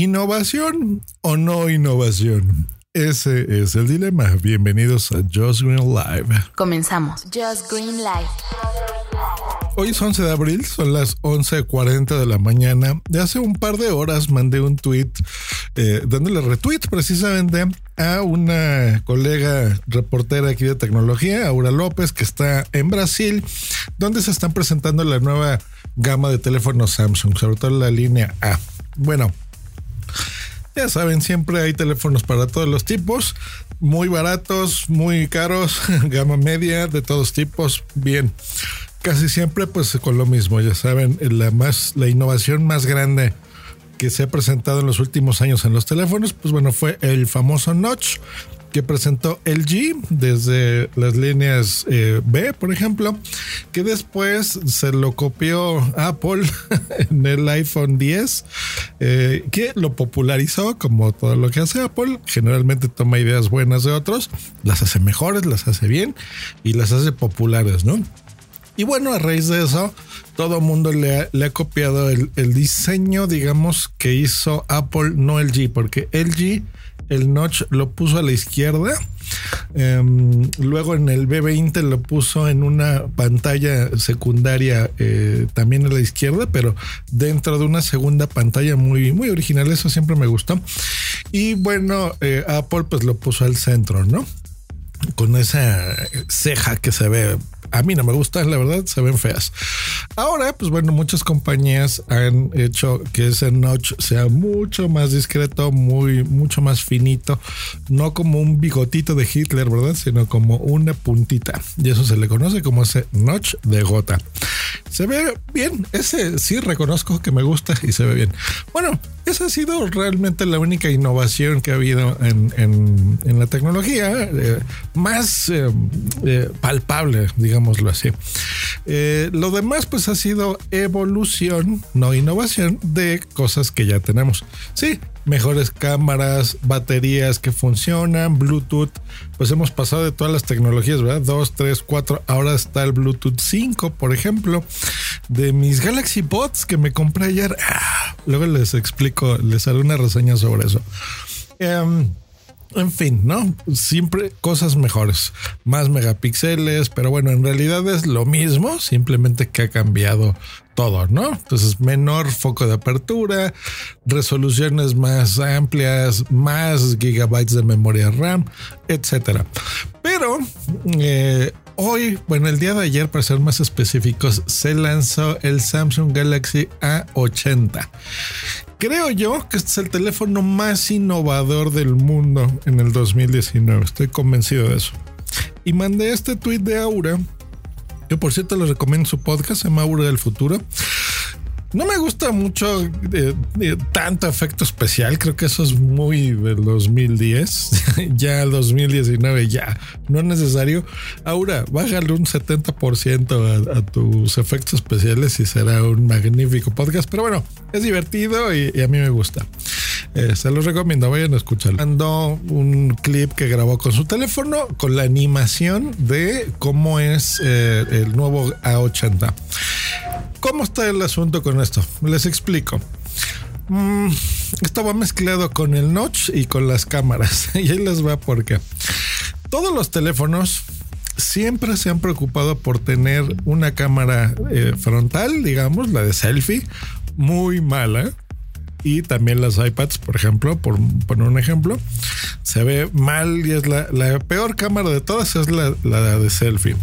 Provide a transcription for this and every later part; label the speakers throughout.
Speaker 1: ¿Innovación o no innovación? Ese es el dilema. Bienvenidos a Just Green Live.
Speaker 2: Comenzamos. Just Green Live.
Speaker 1: Hoy es 11 de abril, son las 11.40 de la mañana. De hace un par de horas mandé un tweet eh, dándole retweet precisamente a una colega reportera aquí de tecnología, Aura López, que está en Brasil, donde se están presentando la nueva gama de teléfonos Samsung, sobre todo la línea A. Bueno, ya saben, siempre hay teléfonos para todos los tipos, muy baratos, muy caros, gama media, de todos tipos, bien. Casi siempre pues con lo mismo, ya saben, la más la innovación más grande que se ha presentado en los últimos años en los teléfonos, pues bueno, fue el famoso notch que presentó LG desde las líneas eh, B, por ejemplo, que después se lo copió Apple en el iPhone 10, eh, que lo popularizó como todo lo que hace Apple. Generalmente toma ideas buenas de otros, las hace mejores, las hace bien y las hace populares, ¿no? Y bueno, a raíz de eso, todo el mundo le ha, copiado el, diseño, digamos, que hizo Apple, no LG, porque LG el notch lo puso a la izquierda. Em, luego en el B20 lo puso en una pantalla secundaria eh, también a la izquierda, pero dentro de una segunda pantalla muy, muy original. Eso siempre me gustó. Y bueno, eh, Apple pues lo puso al centro, ¿no? Con esa ceja que se ve a mí no me gustan, la verdad, se ven feas. Ahora, pues bueno, muchas compañías han hecho que ese notch sea mucho más discreto, muy, mucho más finito, no como un bigotito de Hitler, ¿verdad? Sino como una puntita. Y eso se le conoce como ese notch de gota. Se ve bien, ese sí reconozco que me gusta y se ve bien. Bueno, esa ha sido realmente la única innovación que ha habido en, la tecnología, eh, más eh, eh, palpable, digámoslo así. lo demás, pues ha sido evolución, no innovación, de cosas que ya tenemos. Sí, mejores cámaras, baterías que funcionan, Bluetooth. Pues hemos pasado de todas las tecnologías, ¿verdad? 2, 3, 4. Ahora está el Bluetooth 5, por ejemplo, de mis Galaxy Bots que me compré ayer. Ah, luego les explico, les haré una reseña sobre eso. Em, en fin, ¿no? Siempre cosas mejores, más megapíxeles, pero bueno, en realidad es lo mismo, simplemente que ha cambiado todo, ¿no? Entonces, menor foco de apertura, resoluciones más amplias, más gigabytes de memoria RAM, etcétera. Pero eh, hoy, bueno, el día de ayer, para ser más específicos, se lanzó el Samsung Galaxy A80 creo yo que este es el teléfono más innovador del mundo en el 2019. Estoy convencido de eso. Y mandé este tweet de Aura, que por cierto les recomiendo su podcast, se llama del Futuro. No me gusta mucho eh, eh, tanto efecto especial. Creo que eso es muy del 2010. ya el 2019 ya no es necesario. Ahora, bájale un 70% a, tus efectos especiales y será un magnífico podcast. Pero bueno, es divertido y, a mí me gusta. Eh, se los recomiendo, vayan a escucharlo. Mandó un clip que grabó con su teléfono con la animación de cómo es el nuevo A80. ¿Cómo está el asunto con esto? Les explico. Mm, esto va mezclado con el notch y con las cámaras. y ahí les va porque todos los teléfonos siempre se han preocupado por tener una cámara eh, frontal, digamos, la de selfie, muy mala. Y también las iPads, por ejemplo, por poner un ejemplo, se ve mal y es la, peor cámara de todas, es la, la de selfie.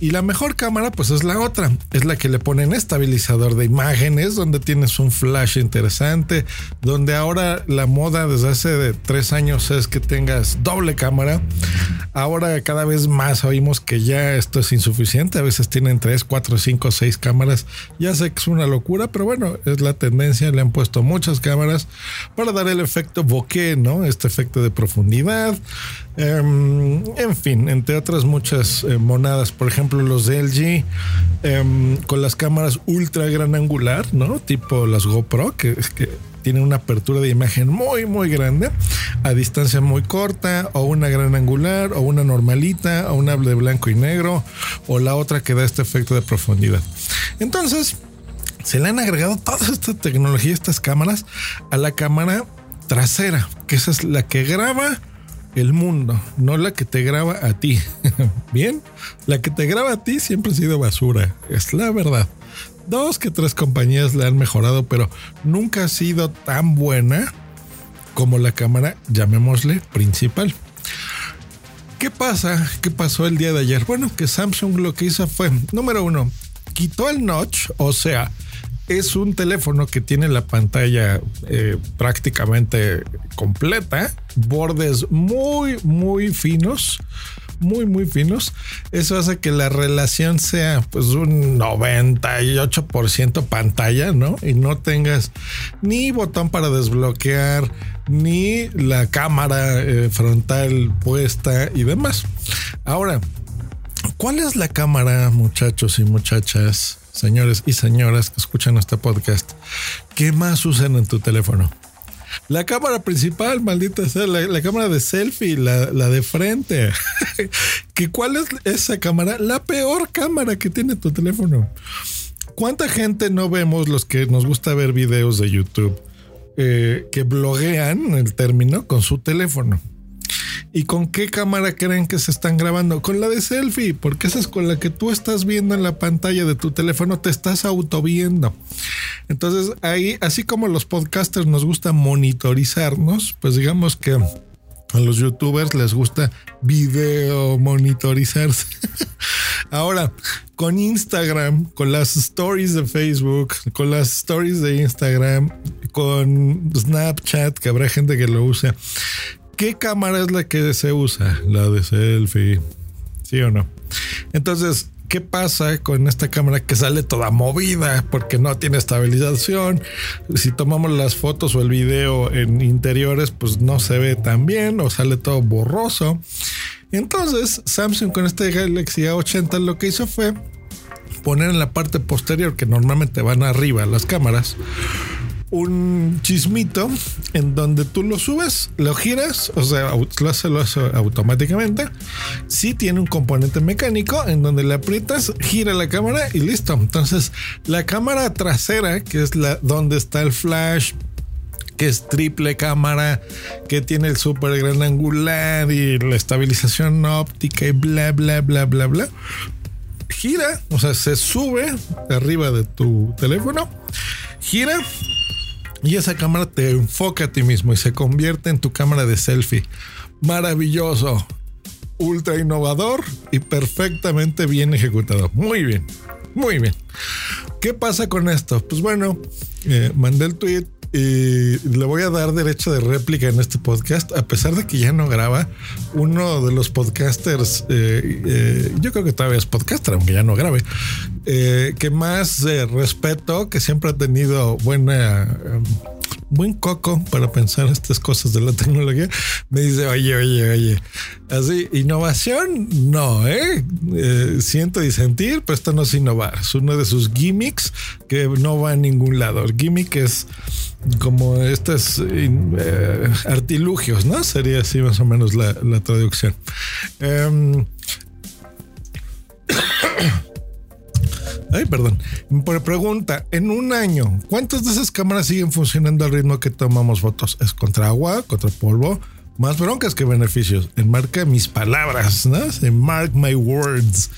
Speaker 1: Y la mejor cámara, pues es la otra, es la que le ponen estabilizador de imágenes, donde tienes un flash interesante, donde ahora la moda desde hace de tres años es que tengas doble cámara. Ahora cada vez más oímos que ya esto es insuficiente, a veces tienen tres, cuatro, cinco, seis cámaras. Ya sé que es una locura, pero bueno, es la tendencia, le han puesto muchas cámaras para dar el efecto bokeh, ¿no? Este efecto de profundidad. Em, en fin, entre otras muchas eh, monadas, por ejemplo, los de LG em, con las cámaras ultra gran angular, ¿no? Tipo las GoPro, que, que tienen una apertura de imagen muy, muy grande, a distancia muy corta, o una gran angular, o una normalita, o una de blanco y negro, o la otra que da este efecto de profundidad. Entonces, se le han agregado toda esta tecnología, estas cámaras, a la cámara trasera, que es la que graba el mundo, no la que te graba a ti. Bien, la que te graba a ti siempre ha sido basura, es la verdad. Dos que tres compañías le han mejorado, pero nunca ha sido tan buena como la cámara, llamémosle principal. ¿Qué pasa? ¿Qué pasó el día de ayer? Bueno, que Samsung lo que hizo fue, número uno, quitó el notch, o sea, es un teléfono que tiene la pantalla eh, prácticamente completa, bordes muy, muy finos, muy, muy finos. Eso hace que la relación sea pues un 98% pantalla, ¿no? Y no tengas ni botón para desbloquear, ni la cámara eh, frontal puesta y demás. Ahora, ¿cuál es la cámara, muchachos y muchachas? señores y señoras que escuchan este podcast, ¿qué más usan en tu teléfono? La cámara principal, maldita sea, la, cámara de selfie, la, de frente. ¿Que ¿Cuál es esa cámara? La peor cámara que tiene tu teléfono. ¿Cuánta gente no vemos los que nos gusta ver videos de YouTube eh, que bloguean el término con su teléfono? ¿Y con qué cámara creen que se están grabando? Con la de selfie, porque esa es con la que tú estás viendo en la pantalla de tu teléfono, te estás auto viendo. Entonces ahí, así como los podcasters nos gusta monitorizarnos, pues digamos que a los youtubers les gusta video monitorizarse. Ahora, con Instagram, con las stories de Facebook, con las stories de Instagram, con Snapchat, que habrá gente que lo usa, ¿qué cámara es la que se usa? La de selfie. ¿Sí o no? Entonces, ¿qué pasa con esta cámara que sale toda movida porque no tiene estabilización? Si tomamos las fotos o el video en interiores, pues no se ve tan bien o sale todo borroso. Entonces, Samsung con este Galaxy A80 lo que hizo fue poner en la parte posterior, que normalmente van arriba las cámaras, un chismito en donde tú lo subes, lo giras, o sea, lo hace, lo hace automáticamente. Sí tiene un componente mecánico en donde le aprietas, gira la cámara y listo. Entonces, la cámara trasera, que es donde está el flash, que es triple cámara, que tiene el super gran angular y la estabilización óptica y bla, bla, bla, bla, bla. Gira, o sea, se sube arriba de tu teléfono, gira y esa cámara te enfoca a ti mismo y se convierte en tu cámara de selfie. Maravilloso, ultra innovador y perfectamente bien ejecutado. Muy bien, muy bien. ¿Qué pasa con esto? Pues bueno, eh, mandé el tweet y le voy a dar derecho de réplica en este podcast, a pesar de que ya no graba. Uno de los podcasters, eh, eh, yo creo que todavía es podcaster, aunque ya no grabe, eh, que más respeto, que siempre ha tenido buena buen coco para pensar estas cosas de la tecnología, me dice, oye, oye, oye, así, innovación, no, ¿eh? ¿eh? siento y sentir, pero esto no es innovar, es uno de sus gimmicks que no va a ningún lado. El gimmick es como estos eh, artilugios, ¿no? Sería así más o menos la, traducción. Em, Ay, perdón. Por pregunta, en un año, ¿cuántas de esas cámaras siguen funcionando al ritmo que tomamos fotos? ¿Es contra agua, contra polvo? Más broncas que beneficios. Enmarca mis palabras, ¿no? mark my words.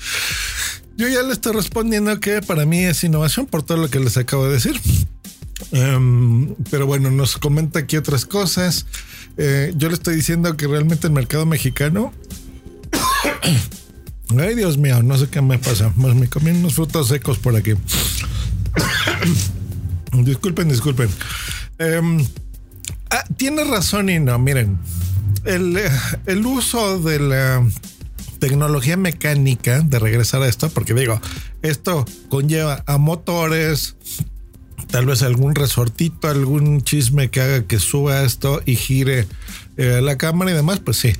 Speaker 1: Yo ya le estoy respondiendo que para mí es innovación por todo lo que les acabo de decir. Em, pero bueno, nos comenta aquí otras cosas. Eh, yo le estoy diciendo que realmente el mercado mexicano Ay, Dios mío, no sé qué me pasa. Me comí unos frutos secos por aquí. disculpen, disculpen. Em, ah, tiene razón y no. Miren, el, el uso de la tecnología mecánica de regresar a esto, porque digo, esto conlleva a motores, tal vez algún resortito, algún chisme que haga que suba esto y gire eh, la cámara y demás, pues sí.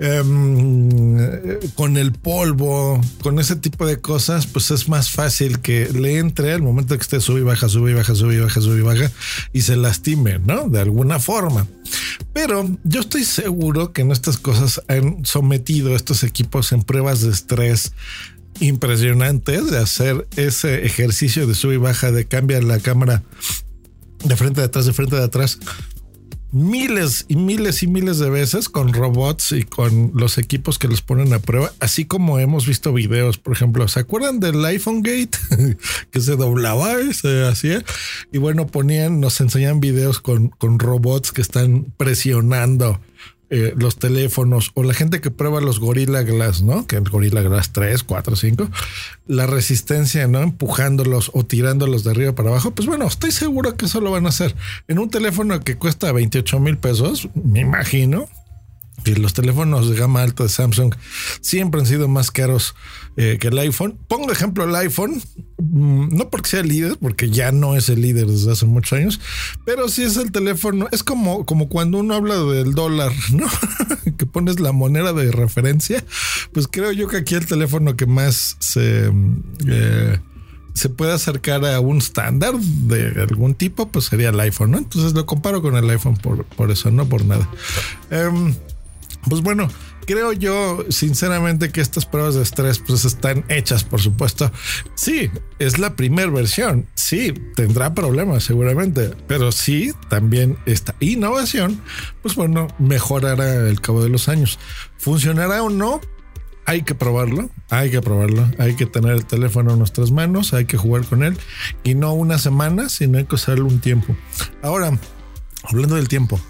Speaker 1: Em, con el polvo, con ese tipo de cosas, pues es más fácil que le entre al momento que esté sube y baja, sube y baja, sube y baja, sube y baja y se lastime, ¿no? De alguna forma. Pero yo estoy seguro que en estas cosas han sometido estos equipos en pruebas de estrés impresionantes de hacer ese ejercicio de sub y baja, de cambiar la cámara de frente de atrás, de frente de atrás, miles y miles y miles de veces con robots y con los equipos que los ponen a prueba, así como hemos visto videos, por ejemplo, ¿se acuerdan del iPhone Gate que se doblaba y se hacía? Y bueno, ponían, nos enseñan videos con, con robots que están presionando eh, los teléfonos o la gente que prueba los Gorilla Glass, ¿no? Que el Gorilla Glass 3, 4, 5, la resistencia, ¿no? Empujándolos o tirándolos de arriba para abajo, pues bueno, estoy seguro que eso lo van a hacer. En un teléfono que cuesta 28 mil pesos, me imagino, y los teléfonos de gama alta de Samsung siempre han sido más caros eh, que el iPhone. Pongo de ejemplo el iPhone, mm, no porque sea el líder, porque ya no es el líder desde hace muchos años, pero sí es el teléfono. Es como, como cuando uno habla del dólar, ¿no? que pones la moneda de referencia. Pues creo yo que aquí el teléfono que más se... Eh, se puede acercar a un estándar de algún tipo, pues sería el iPhone, ¿no? Entonces lo comparo con el iPhone por, por eso, no por nada. Em, pues bueno, creo yo sinceramente que estas pruebas de estrés pues están hechas, por supuesto. Sí, es la primera versión. Sí, tendrá problemas seguramente, pero sí, también esta innovación, pues bueno, mejorará el cabo de los años. ¿Funcionará o no? Hay que probarlo, hay que probarlo, hay que tener el teléfono en nuestras manos, hay que jugar con él y no una semana, sino hay que usarlo un tiempo. Ahora, Hablando del tiempo,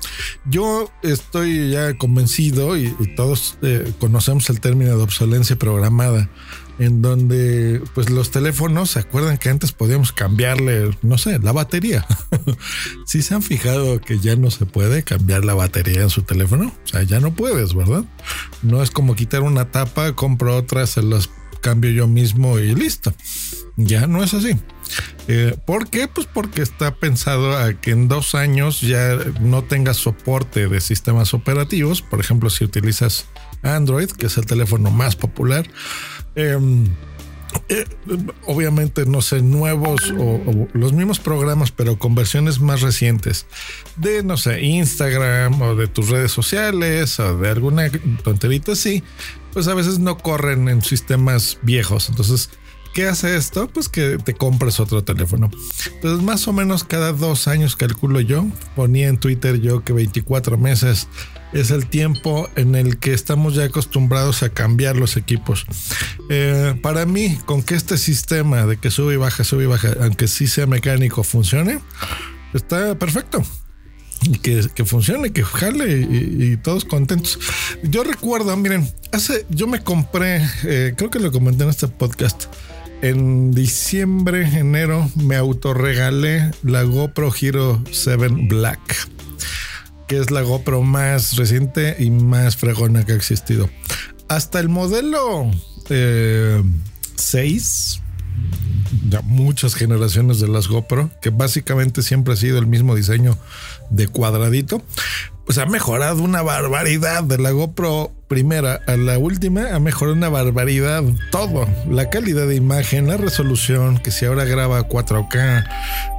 Speaker 1: yo estoy ya convencido y, todos eh, conocemos el término de obsolencia programada, en donde pues los teléfonos, ¿se acuerdan que antes podíamos cambiarle, no sé, la batería? si se han fijado que ya no se puede cambiar la batería en su teléfono, o sea, ya no puedes, ¿verdad? No es como quitar una tapa, compro otra, se las cambio yo mismo y listo. Ya no es así. Eh, ¿Por qué? Pues porque está pensado a que en dos años ya no tengas soporte de sistemas operativos. Por ejemplo, si utilizas Android, que es el teléfono más popular. Em, eh, obviamente, no sé, nuevos o, los mismos programas, pero con versiones más recientes de, no sé, Instagram o de tus redes sociales o de alguna tonterita así, pues a veces no corren en sistemas viejos. Entonces, ¿Qué hace esto? Pues que te compres otro teléfono. Entonces, más o menos cada dos años, calculo yo, ponía en Twitter yo que 24 meses es el tiempo en el que estamos ya acostumbrados a cambiar los equipos. Eh, para mí, con que este sistema de que sube y baja, sube y baja, aunque sí sea mecánico, funcione, está perfecto. Y que, funcione, que jale y, todos contentos. Yo recuerdo, miren, hace, yo me compré, eh, creo que lo comenté en este podcast en diciembre, enero, me autorregalé la GoPro Hero 7 Black, que es la GoPro más reciente y más fregona que ha existido. Hasta el modelo 6, eh, ya muchas generaciones de las GoPro, que básicamente siempre ha sido el mismo diseño de cuadradito, pues ha mejorado una barbaridad de la GoPro primera a la última, ha mejorado una barbaridad todo. La calidad de imagen, la resolución, que si ahora graba 4K,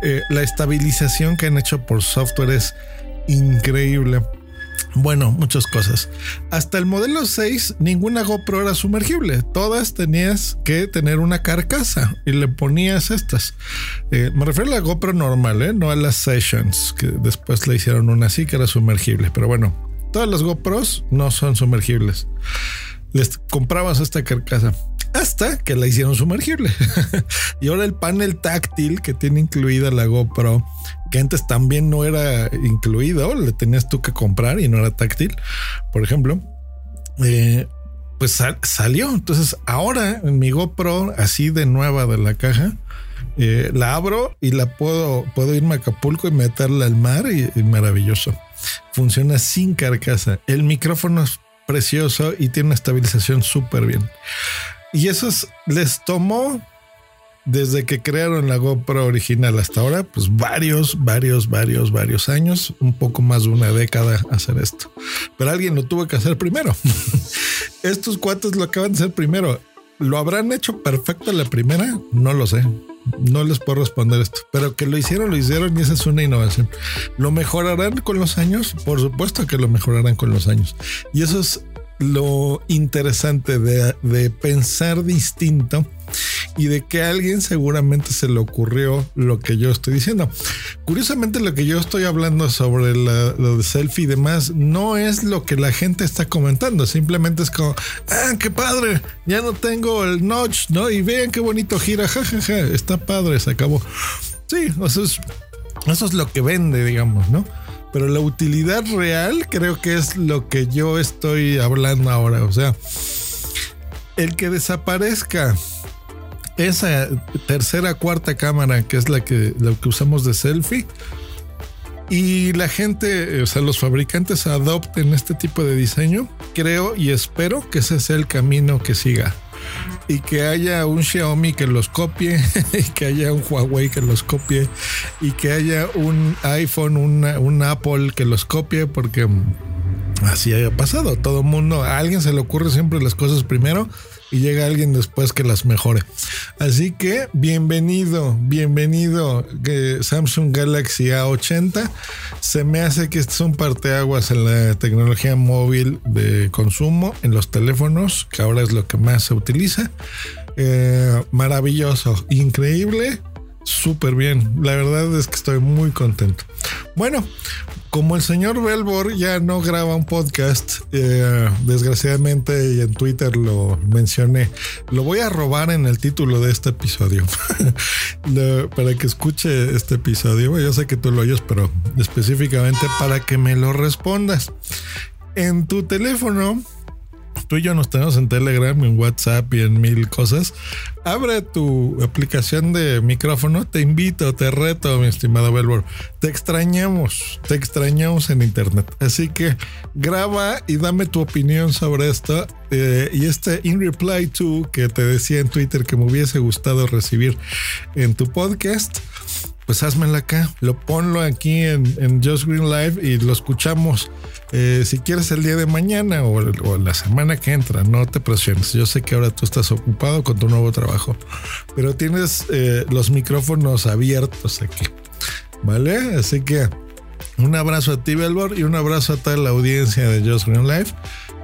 Speaker 1: eh, la estabilización que han hecho por software es increíble. Bueno, muchas cosas. Hasta el modelo 6, ninguna GoPro era sumergible. Todas tenías que tener una carcasa y le ponías estas. Eh, me refiero a la GoPro normal, ¿eh? no a las Sessions, que después le hicieron una así que era sumergible. Pero bueno, todas las GoPros no son sumergibles. Les comprabas esta carcasa hasta que la hicieron sumergible. y ahora el panel táctil que tiene incluida la GoPro, que antes también no era incluido, le tenías tú que comprar y no era táctil, por ejemplo, eh, pues salió. Entonces ahora en mi GoPro, así de nueva de la caja, eh, la abro y la puedo, puedo irme a Acapulco y meterla al mar y, maravilloso. Funciona sin carcasa. El micrófono es precioso y tiene una estabilización súper bien. Y eso les tomó desde que crearon la GoPro original hasta ahora, pues varios, varios, varios, varios años, un poco más de una década hacer esto. Pero alguien lo tuvo que hacer primero. Estos cuates lo acaban de hacer primero. ¿Lo habrán hecho perfecto la primera? No lo sé. No les puedo responder esto. Pero que lo hicieron, lo hicieron y esa es una innovación. ¿Lo mejorarán con los años? Por supuesto que lo mejorarán con los años. Y eso es lo interesante de, de pensar distinto y de que a alguien seguramente se le ocurrió lo que yo estoy diciendo. Curiosamente lo que yo estoy hablando sobre lo de selfie y demás no es lo que la gente está comentando, simplemente es como, ah, qué padre, ya no tengo el notch, ¿no? Y vean qué bonito gira, jajaja, está padre, se acabó. Sí, eso es, eso es lo que vende, digamos, ¿no? Pero la utilidad real creo que es lo que yo estoy hablando ahora. O sea, el que desaparezca esa tercera, cuarta cámara, que es la que, la que usamos de selfie, y la gente, o sea, los fabricantes adopten este tipo de diseño, creo y espero que ese sea el camino que siga. Y que haya un Xiaomi que los copie, y que haya un Huawei que los copie, y que haya un iPhone, un Apple que los copie, porque así haya pasado. Todo mundo, a alguien se le ocurre siempre las cosas primero y llega alguien después que las mejore. Así que bienvenido, bienvenido Samsung Galaxy A80. Se me hace que este es un parteaguas en la tecnología móvil de consumo en los teléfonos, que ahora es lo que más se utiliza. Eh, maravilloso, increíble, súper bien. La verdad es que estoy muy contento. Bueno, como el señor Belbor ya no graba un podcast, eh, desgraciadamente y en Twitter lo mencioné, lo voy a robar en el título de este episodio para que escuche este episodio. Yo sé que tú lo oyes, pero específicamente para que me lo respondas. En tu teléfono tú y yo nos tenemos en Telegram, en WhatsApp y en mil cosas. Abre tu aplicación de micrófono. Te invito, te reto, mi estimado Belbor. Te extrañamos, te extrañamos en Internet. Así que graba y dame tu opinión sobre esto. Eh, y este In Reply to que te decía en Twitter que me hubiese gustado recibir en tu podcast pues házmela acá, lo ponlo aquí en, en Just Green Live y lo escuchamos eh, si quieres el día de mañana o, la semana que entra, no te presiones. Yo sé que ahora tú estás ocupado con tu nuevo trabajo, pero tienes eh, los micrófonos abiertos aquí, ¿vale? Así que un abrazo a ti, Belbor, y un abrazo a toda la audiencia de Just Green Live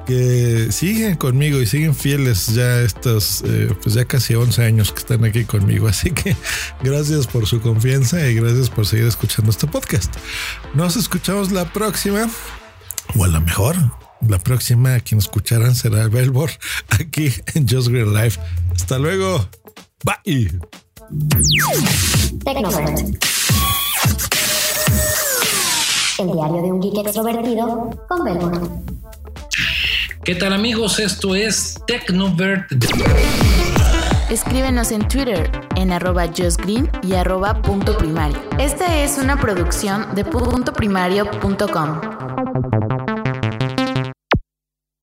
Speaker 1: que siguen conmigo y siguen fieles ya estos, eh, pues ya casi 11 años que están aquí conmigo. Así que gracias por su confianza y gracias por seguir escuchando este podcast. Nos escuchamos la próxima, o a lo mejor la próxima a quien escucharán será el Belbor aquí en Just Green Life. Hasta luego. Bye.
Speaker 3: El diario de un geek extrovertido con Belbor.
Speaker 4: ¿Qué tal amigos? Esto es Tecnovert.
Speaker 2: Escríbenos en Twitter en arroba justgreen y arroba punto primario. Esta es una producción de puntoprimario.com.